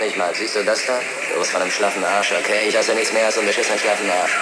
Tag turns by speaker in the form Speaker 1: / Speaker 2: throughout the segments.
Speaker 1: nicht mal. Siehst du das da? Du bist von einem schlaffen Arsch, okay? Ich hasse nichts mehr als einen beschissenen schlaffen Arsch.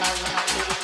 Speaker 2: love.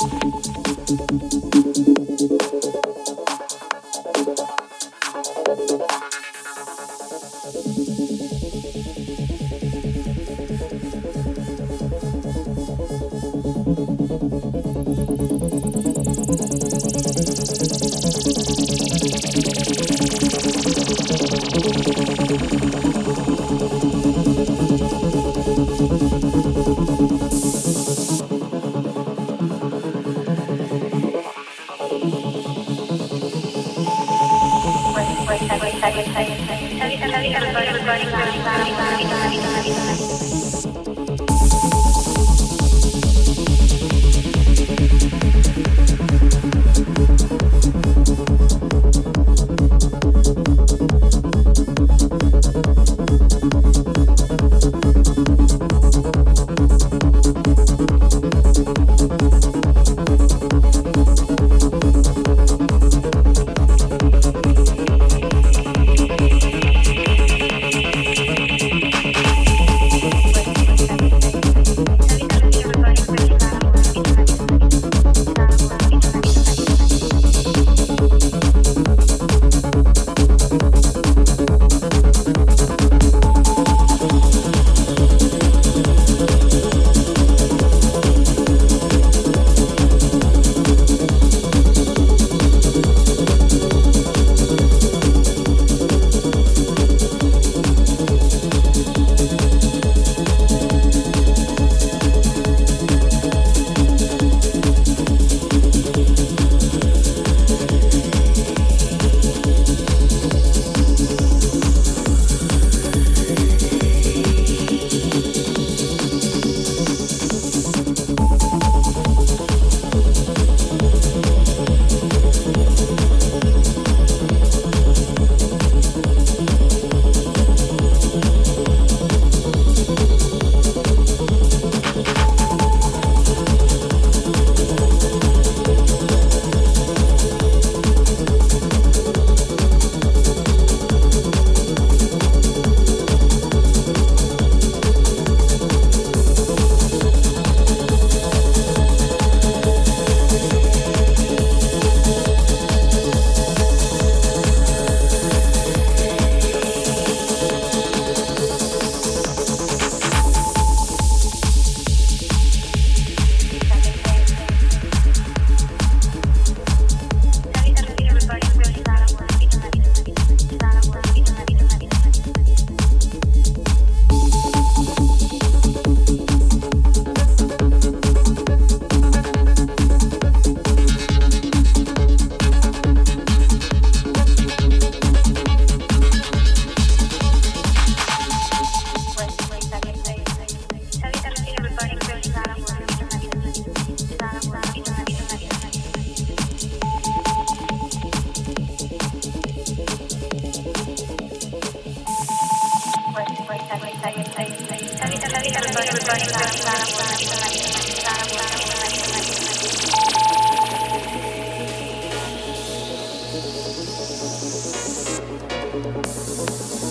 Speaker 2: Thank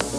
Speaker 2: you.